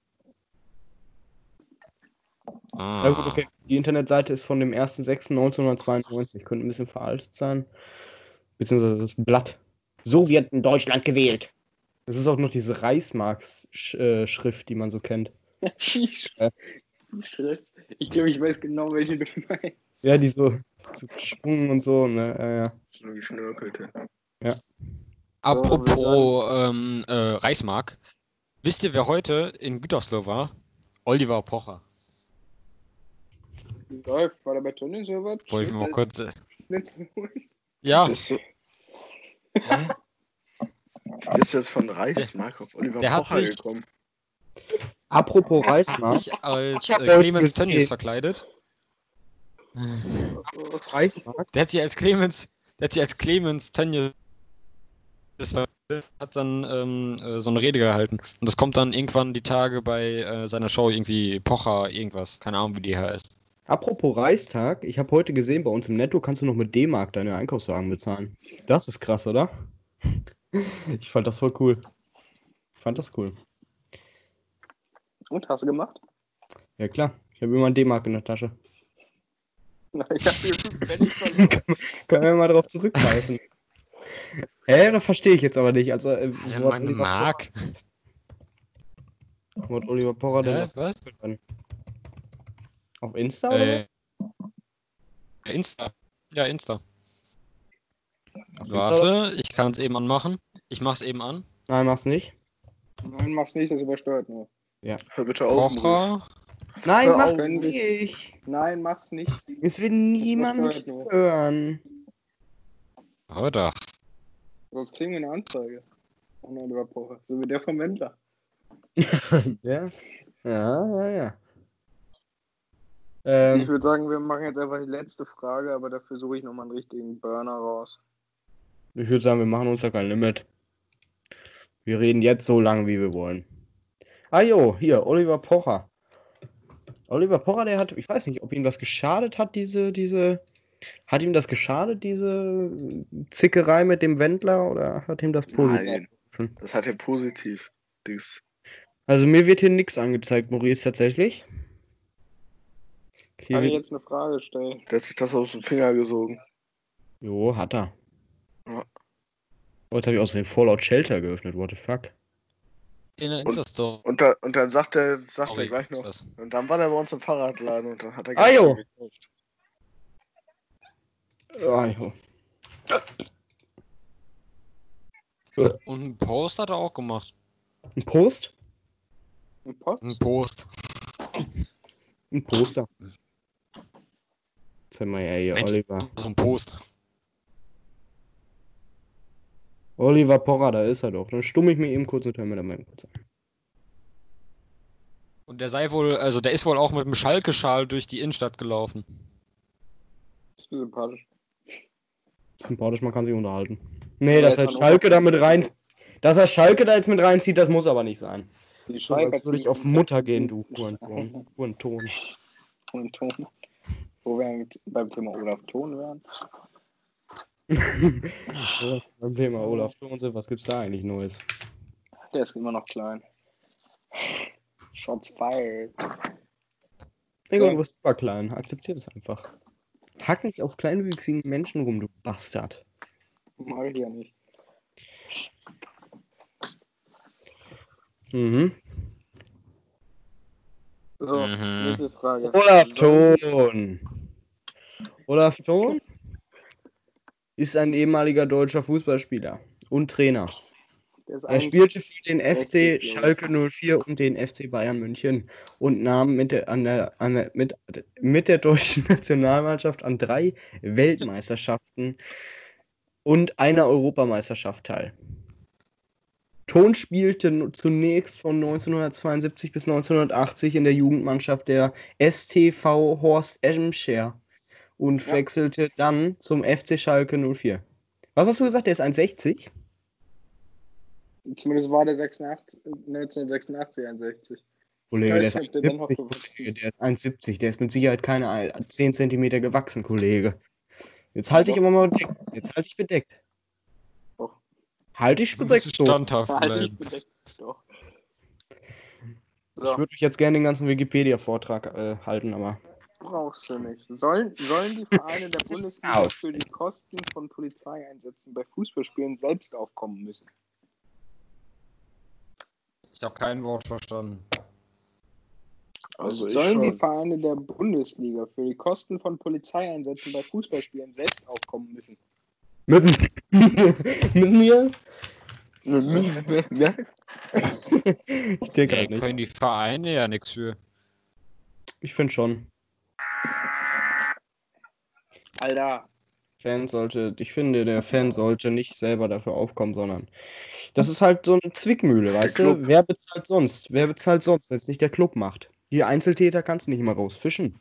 Ja, gut, Ah. okay. Die Internetseite ist von dem 1.6.1992. Könnte ein bisschen veraltet sein. Beziehungsweise das Blatt. So wird in Deutschland gewählt. Das ist auch noch diese Reichsmarks-Schrift, die man so kennt. Schrift. Ich glaube, ich weiß genau, welche du meinst. Ja, die so, so geschwungen und so. Ne? Ja, ja. So geschnörkelte. Apropos ähm, äh, Reichsmark. Wisst ihr, wer heute in Gütersloh war? Oliver Pocher. Läuft, war der bei Tony Server? Wollte ich mal kurz. Äh, ja, Bist du jetzt von Reichsmark auf Oliver Der hat Pocher sich- gekommen? Apropos Reichsmark. ich als Ich hab äh, Clemens. Tönnies verkleidet. Reichsmark. Der hat sich als Clemens, der hat sich als Clemens Tönnies verkleidet, hat dann ähm, äh, so eine Rede gehalten. Und das kommt dann irgendwann die Tage bei äh, seiner Show irgendwie Pocher, irgendwas. Keine Ahnung, wie die heißt. Apropos Reichstag. Ich habe heute gesehen, bei uns im Netto kannst du noch mit D-Mark deine Einkaufswagen bezahlen. Das ist krass, oder? Ich fand das voll cool. Ich fand das cool. Und, hast du gemacht? Ja, klar. Ich habe immer ein D-Mark in der Tasche. Ich habe hier Pfennig verloren. Können wir mal drauf zurückgreifen. Hä, das verstehe ich jetzt aber nicht. Also, äh, hat meine Oliver Mark. Oliver Hä, das was? dran? Auf Insta oder? Äh, Insta. Ja, Insta. Auf Insta Warte, ich kann es eben anmachen. Ich mach's eben an. Nein, mach's nicht. Nein, mach's nicht, das übersteuert nur. Hör bitte auf. Nein, Hör mach auf. nicht. Nein, mach's nicht. Es will niemand hören. Aber doch. Sonst kriegen wir eine Anzeige. Oliver Pocher. So wie der vom Wendler. Ja, ja, ja. Ja. Ich Ähm, würde sagen, wir machen jetzt einfach die letzte Frage, aber dafür suche ich nochmal einen richtigen Burner raus. ich würde sagen, wir machen uns da kein Limit. Wir reden jetzt so lange, wie wir wollen. Ah jo, hier, Oliver Pocher. Oliver Pocher, der hat, ich weiß nicht, ob ihm das geschadet hat, diese, diese, hat ihm das geschadet, diese Zickerei mit dem Wendler, oder hat ihm das positiv? Nein, das hat ja positiv. Dings. Also mir wird hier nichts angezeigt, Maurice, tatsächlich. Kann ich jetzt eine Frage stellen? Der hat sich das aus dem Finger gesogen. jo, hat er. Ja. Oh, jetzt habe ich aus dem Fallout Shelter geöffnet, what the fuck. In der Insta-Story. Und, da, und dann sagt er, sagt er Sorry, gleich noch. das. Und dann war er bei uns im Fahrradladen und dann hat er Ah, jo. gekauft. Ah, jo. Und einen Post hat er auch gemacht. Ein Post? Ein Post? Ein Post. Ein Poster. Sag mal, ey, Mensch. Oliver. So ein Post. Oliver Porra, da ist er doch. Dann stumme ich mir eben kurz und höre mir dann mal kurz an. Und der sei wohl, also der ist wohl auch mit dem Schalke-Schal durch die Innenstadt gelaufen. Das ist sympathisch. Sympathisch, man kann sich unterhalten. Nee, dass er Schalke da mit rein. Dass er Schalke da jetzt mit reinzieht, das muss aber nicht sein. Die So, Schalke als würde ich auf Mutter gehen, du Hurenton. Hurenton. Und Ton. Wo wir mit- beim Thema Olaf Ton wären. Beim Thema Olaf Thon sind, was gibt's da eigentlich Neues? Der ist immer noch klein. Shots fired. Digga, du bist super klein. Akzeptier das einfach. Hack nicht auf kleinwüchsigen Menschen rum, du Bastard. Mach ich ja nicht. Mhm. So, Mhm. nächste Frage. Olaf Thon. Olaf Thon ist ein ehemaliger deutscher Fußballspieler und Trainer. Er spielte für den 60, FC. Schalke 04 und den FC Bayern München und nahm mit der, an der, an der, mit, mit der deutschen Nationalmannschaft an drei Weltmeisterschaften und einer Europameisterschaft teil. Thon spielte zunächst von 1972 bis 1980 in der Jugendmannschaft der STV Horst Eschenschär und Ja. wechselte dann zum FC Schalke 04. Was hast du gesagt? Der ist 1,60? Zumindest war der 86, 1986 61. Kollege, Ich der ist nicht, der dann noch 1,70, gewachsen Kollege, der ist 1,70. Der ist mit Sicherheit keine ein- 10 cm gewachsen, Kollege. Jetzt halte ich Doch. immer mal bedeckt. Jetzt halte ich bedeckt. Doch. Halte ich bedeckt standhaft Halt bleiben. bedeckt. Doch. Ich würde euch jetzt gerne den ganzen Wikipedia-Vortrag äh, halten, aber. Brauchst du nicht. Sollen, sollen die Vereine der Bundesliga für die Kosten von Polizeieinsätzen bei Fußballspielen selbst aufkommen müssen? Ich habe kein Wort verstanden. Also sollen die. Vereine der Bundesliga für die Kosten von Polizeieinsätzen bei Fußballspielen selbst aufkommen müssen? Müssen. Müssen wir? Ja, Ich denke halt nicht. können die Vereine ja nichts für. Ich finde schon. Alter, Fan sollte, ich finde, der Fan sollte nicht selber dafür aufkommen, sondern das ist halt so eine Zwickmühle, weißt du? Wer bezahlt sonst? Wer bezahlt sonst, wenn es nicht der Club macht? Die Einzeltäter kannst du nicht mal rausfischen.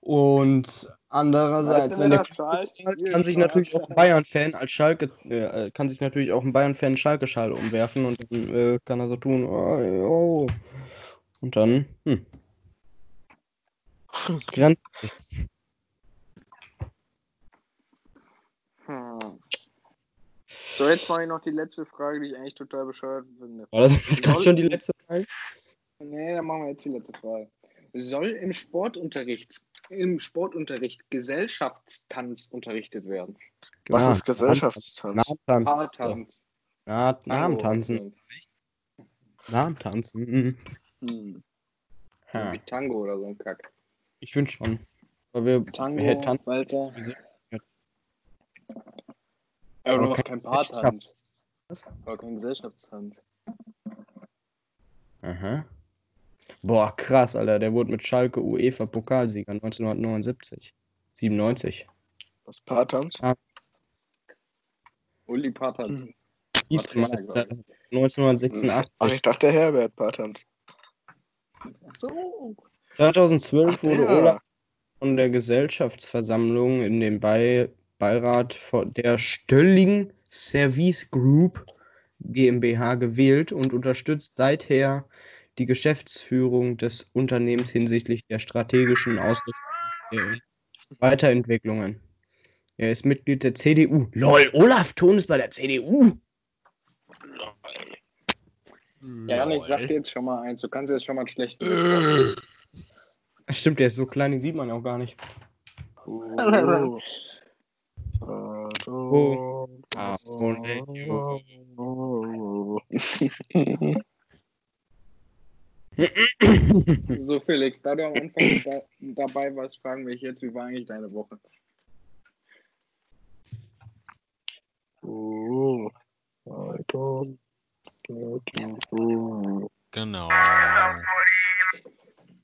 Und andererseits, wenn der Club zahlt? bezahlt, kann sich natürlich auch ein Bayern-Fan als Schalke, äh, äh, kann sich natürlich auch ein Bayern-Fan Schalke-Schal umwerfen und dann äh, kann er so tun, oh, oh. und dann, hm. Grenzen. So, jetzt mache ich noch die letzte Frage, die ich eigentlich total bescheuert finde. War das jetzt gerade schon die letzte Frage? Nee, dann machen wir jetzt die letzte Frage. Soll im Sportunterricht, im Sportunterricht Gesellschaftstanz unterrichtet werden? Was Ja, ist Gesellschaftstanz? Namentanz. Paartanz. Na, Namentanzen. Namentanzen. Mhm. Hm. Ja, Wie Tango oder so ein Kack. ich finde schon. Weil wir Tango, hey, tanzen. Walzer. Ja, aber du machst kein keinen Paartanz. Was? Aber kein Gesellschaftstanz. Aha. Boah, krass, Alter. Der wurde mit Schalke UEFA Pokalsieger 1979. 97. Was Paartanz? Uli Paartanz. Hm. Vizemeister glaub 1986. Ach, ich dachte Herbert Paartanz. Ach so. 2012 Ach, wurde der. Olaf von der Gesellschaftsversammlung in den Bei Beirat von der Stölling Service Group GmbH gewählt und unterstützt seither die Geschäftsführung des Unternehmens hinsichtlich der strategischen Ausrichtung der Weiterentwicklungen. Er ist Mitglied der CDU. LOL, Olaf Thon ist bei der CDU. Ja, ich sag dir jetzt schon mal eins. Du kannst jetzt schon mal schlecht. Stimmt, der ist so klein, den sieht man auch gar nicht. Oh. Oh. So, Felix, da du am Anfang da, dabei warst, fragen wir dich jetzt, wie war eigentlich deine Woche? Oh. Genau.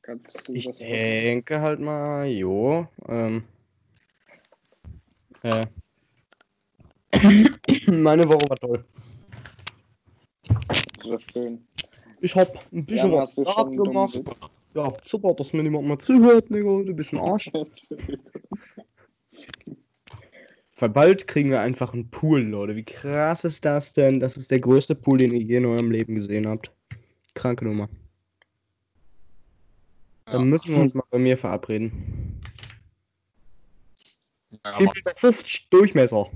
Kannst du Ich denke halt mal, jo. Ähm, äh, meine Woche war toll. so schön? Ich hab ein bisschen Ja, was gemacht. Ja, super, dass mir niemand mal zuhört, Digga. Du bist ein Arsch. Weil bald kriegen wir einfach einen Pool, Leute. Wie krass ist das denn? Das ist der größte Pool, den ihr je in eurem Leben gesehen habt. Kranke Nummer. Dann Ja. müssen wir uns mal bei mir verabreden. Ja, 4,50 Meter Durchmesser.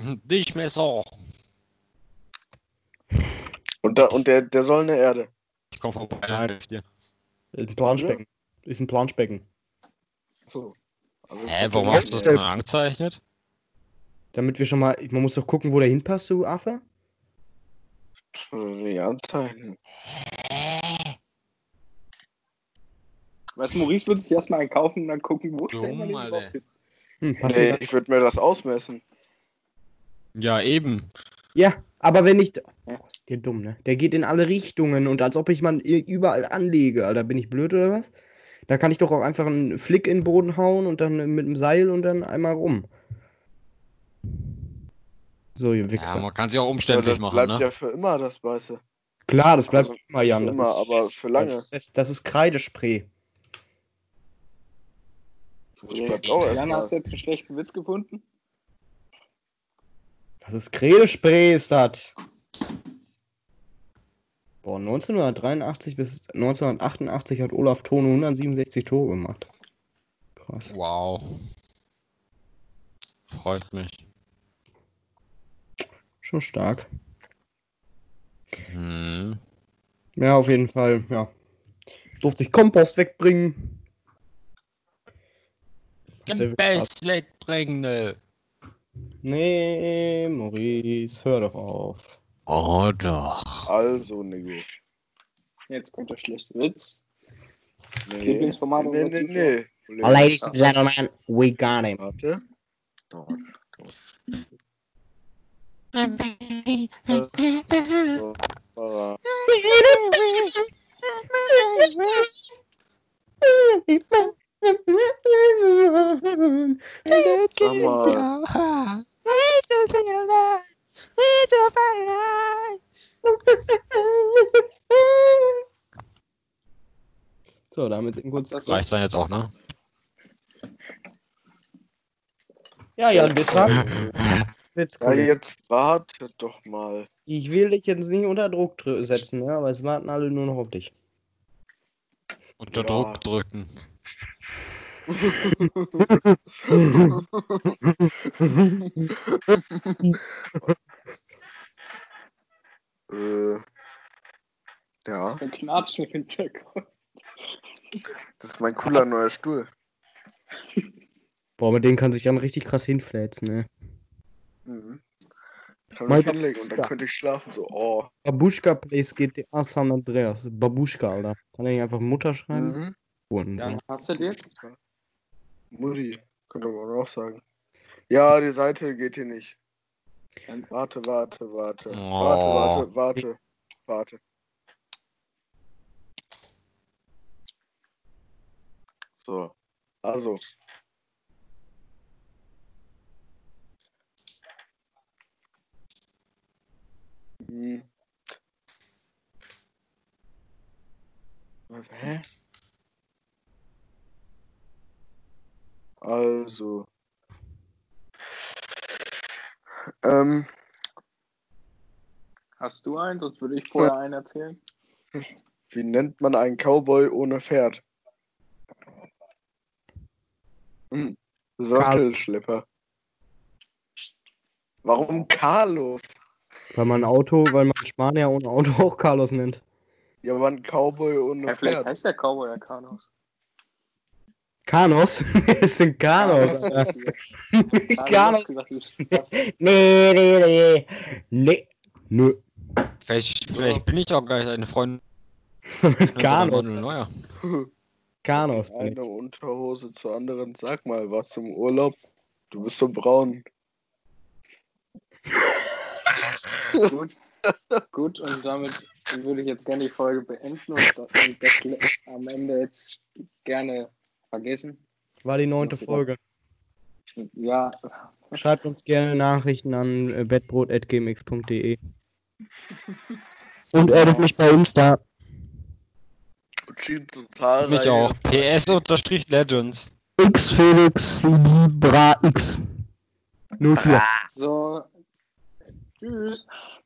Dich Messer. Und, da, und der, der soll eine Erde. Ich komm vorbei. Nein. helf dir. Ist ein Planschbecken. Ist ein Planschbecken. So. Also, Hä, warum hast du das dann angezeichnet? Damit wir schon mal. Man muss doch gucken, wo der hinpasst, du Affe. Ja, anzeigen. Weißt du, Maurice wird sich erstmal einen kaufen und dann gucken, wo Dumm, den Alter. Hm, Nee, ja. ich würde mir das ausmessen. Ja, eben. ja, aber wenn ich. Oh, ist der dumm, ne? Der geht in alle Richtungen und als ob ich mal überall anlege, Alter. Bin ich blöd oder was? Da kann ich doch auch einfach einen Flick in den Boden hauen und dann mit dem Seil und dann einmal rum. So, ihr Ja, Wichser. man kann sich auch Ja, umständlich das machen, bleibt ne? ja für immer das Weiße. Klar, das bleibt Also, immer, Jan. für das immer, ist aber fest, für lange. Das ist, das ist Kreidespray. Das bleibt auch Jan, hast du jetzt einen schlechten Witz gefunden? Das ist Kreidespray, ist das. Boah, 1983 bis 1988 hat Olaf Thone 167 Tore gemacht. Krass. Wow. Freut mich. Schon stark. Hm. Ja, auf jeden Fall, ja. Durfte ich Kompost wegbringen. Hat sehr viel Spaß. Best bringen. ne? Nee, Maurice, hör doch auf. Oh doch. Also, Nigo. Jetzt kommt der schlechte Witz. Nee, Lieblingsformat nee, nee, nee. nee. Ladies and gentlemen, we got him. Warte. War Sag So, damit sind kurz. Das Reicht dann jetzt auch, ne? Ja, Jan, bis dann. Jetzt ja, jetzt wartet doch mal. Ich will dich jetzt nicht unter Druck drü- setzen, ja, aber es warten alle nur noch auf dich. Unter Ja. Druck drücken. Äh, ja, Ein Knatschen im Hintergrund. das ist mein cooler neuer Stuhl. Boah, mit denen kann sich Jan richtig krass hinfläzen, ne? Mhm. Kann Mein mich hinlegen und dann könnte ich schlafen. So, oh. Babuschka Plays GTA San Andreas. Babuschka, Alter. Kann er nicht einfach Mutter schreiben? Mhm. Und Ja, hast du den? Mutti, könnte man auch sagen. Ja, die Seite geht hier nicht. Warte, warte, warte. Oh. Warte, warte, warte, warte. So, also. Hm. Hä? Also. Ähm, Hast du einen? Sonst würde ich vorher einen erzählen. wie nennt man einen Cowboy ohne Pferd? Hm. Sattelschlepper. Warum Carlos? Weil man Auto, weil man Spanier ohne Auto auch Carlos nennt. Ja, aber ein Cowboy ohne Ja, vielleicht Pferd. heißt der Cowboy ja Carlos. Carlos? es sind wie Spaß. Nee, nee, nee. Nee. Nö. Vielleicht, vielleicht bin ich auch gleich eine Freundin. Manuel Neuer. Ich. Eine Unterhose zur anderen. Sag mal, warst du im Urlaub? Du bist so braun. Gut. Gut, und damit würde ich jetzt gerne die Folge beenden und das am Ende jetzt gerne vergessen. War die neunte Folge. Ja, Schreibt uns gerne Nachrichten an äh, bettbrot.gmx.de. Und addet mich bei Insta. Mich auch. PS unterstrich Legends. X Felix Libra X. 04. so. Tschüss.